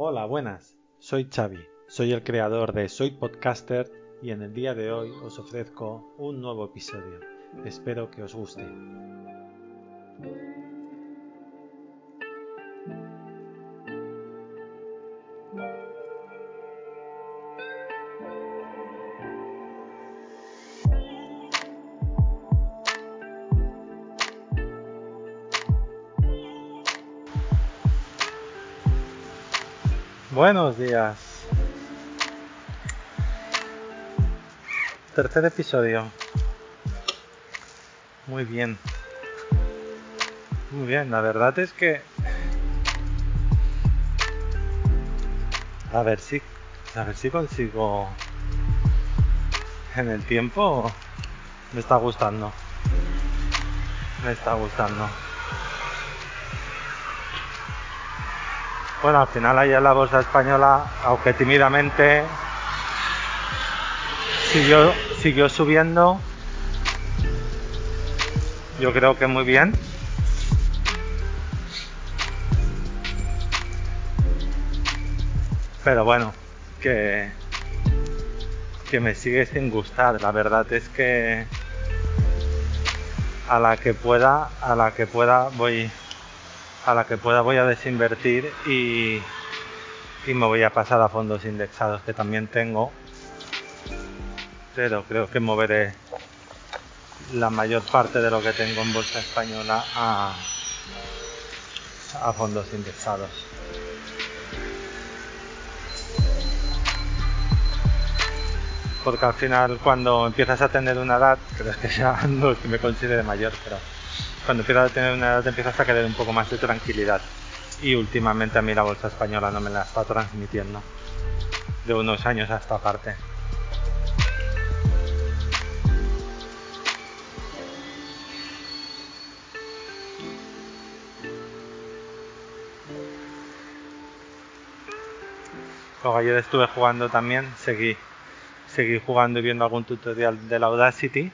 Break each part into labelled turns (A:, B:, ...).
A: Hola, buenas. Soy Xavi. Soy el creador de Soy Podcaster y en el día de hoy os ofrezco un nuevo episodio. Espero que os guste. Buenos días. Tercer episodio. Muy bien. Muy bien, la verdad es que... A ver si... A ver si consigo... En el tiempo... Me está gustando. Me está gustando. Bueno, al final ayer la bolsa española, aunque tímidamente, siguió, siguió subiendo. Yo creo que muy bien. Pero bueno, que, que me sigue sin gustar. La verdad es que a la que pueda, a la que pueda voy a la que pueda voy a desinvertir y, me voy a pasar a fondos indexados que también tengo. Pero creo que moveré la mayor parte de lo que tengo en bolsa española a, a fondos indexados. Porque al final cuando empiezas a tener una edad, creo que ya no es que me considere mayor, pero cuando empiezas a tener una edad empiezas a querer un poco más de tranquilidad. Y últimamente a mí la bolsa española no me la está transmitiendo. De unos años a esta parte. Luego ayer estuve jugando también, seguí, seguí jugando y viendo algún tutorial de la Audacity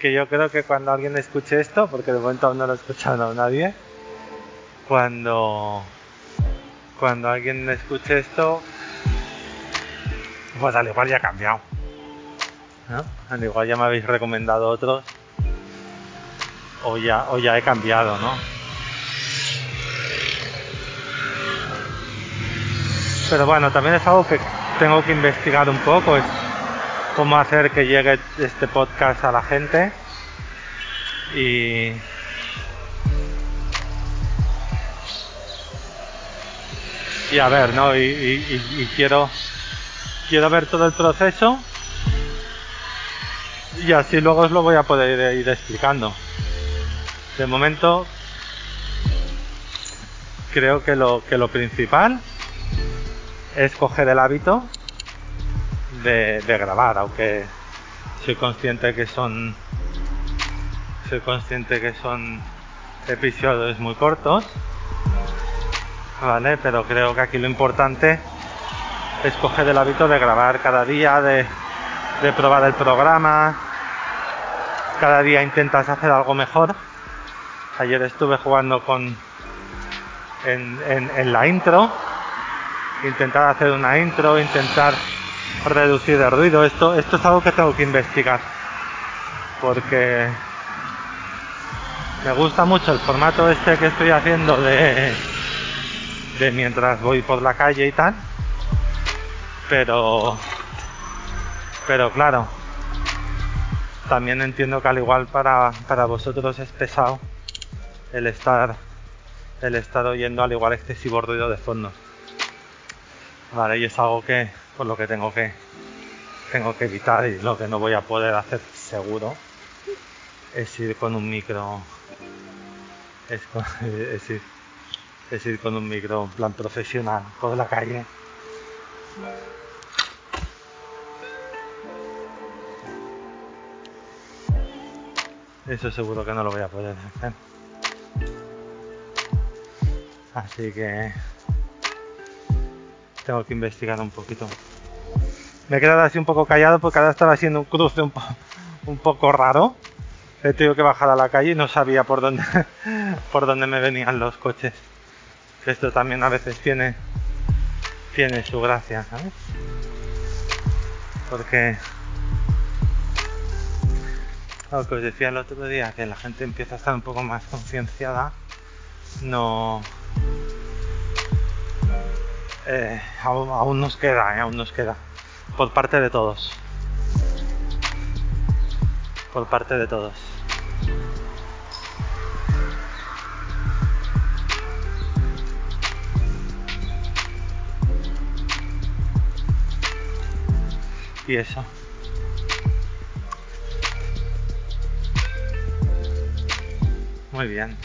A: que yo creo que cuando alguien escuche esto, porque de momento aún no lo he escuchado nadie, cuando, cuando alguien escuche esto, pues al igual ya ha cambiado. ¿no? Al igual ya me habéis recomendado otros o ya, o ya he cambiado, ¿no? Pero bueno, también es algo que tengo que investigar un poco, cómo hacer que llegue este podcast a la gente. Y y a ver no y, quiero quiero ver todo el proceso. Y así luego os lo voy a poder ir explicando. De momento creo que lo que lo principal es coger el hábito de, grabar, aunque soy consciente que son soy consciente que son episodios muy cortos, ¿vale? Pero creo que aquí lo importante es coger el hábito de grabar cada día, de, de probar el programa, cada día intentas hacer algo mejor. Ayer estuve jugando con en, en la intro, intentar hacer una intro, intentar reducir el ruido. Esto, esto es algo que tengo que investigar. Porque me gusta mucho el formato este que estoy haciendo de, de mientras voy por la calle y tal. Pero, pero claro, también entiendo que al igual para, para vosotros es pesado el estar, el estar oyendo al igual excesivo ruido de fondo. Vale, y es algo que, por lo que tengo que, tengo que evitar y lo que no voy a poder hacer seguro es ir con un micro, es, es, ir, es ir con un micro en plan profesional por la calle. Eso seguro que no lo voy a poder hacer. Así que tengo que investigar un poquito. Me he quedado así un poco callado porque ahora estaba haciendo un cruce un, po un poco raro. He tenido que bajar a la calle y no sabía por dónde, por dónde me venían los coches. Esto también a veces tiene, tiene su gracia, ¿sabes? Porque lo que os decía el otro día, que la gente empieza a estar un poco más concienciada, no... Eh, aún, nos queda, eh, aún nos queda. Por parte de todos. Por parte de todos. Y eso. Muy bien.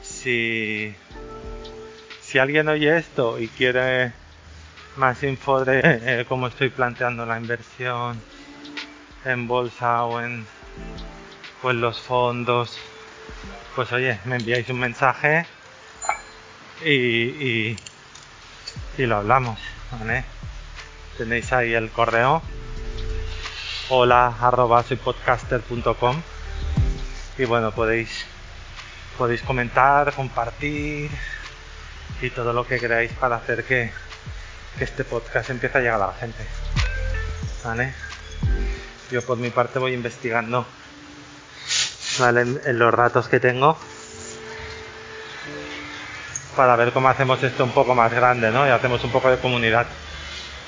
A: Si, si alguien oye esto y quiere más info de eh, cómo estoy planteando la inversión en bolsa o en, o los fondos, pues oye, me enviáis un mensaje y, y, lo hablamos. Tenéis ahí el correo hola arroba podcaster.com y bueno podéis podéis comentar compartir y todo lo que queráis para hacer que, este podcast empiece a llegar a la gente vale yo por mi parte voy investigando vale en, los datos que tengo para ver cómo hacemos esto un poco más grande no y hacemos un poco de comunidad.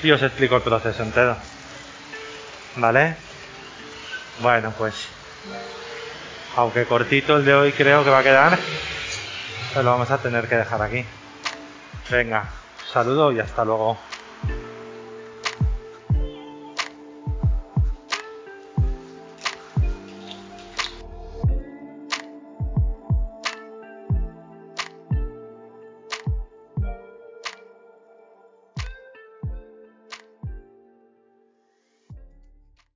A: Y os explico el proceso entero ¿Vale? Bueno, pues aunque cortito el de hoy creo que va a quedar, pues lo vamos a tener que dejar aquí. Venga, saludo y hasta luego.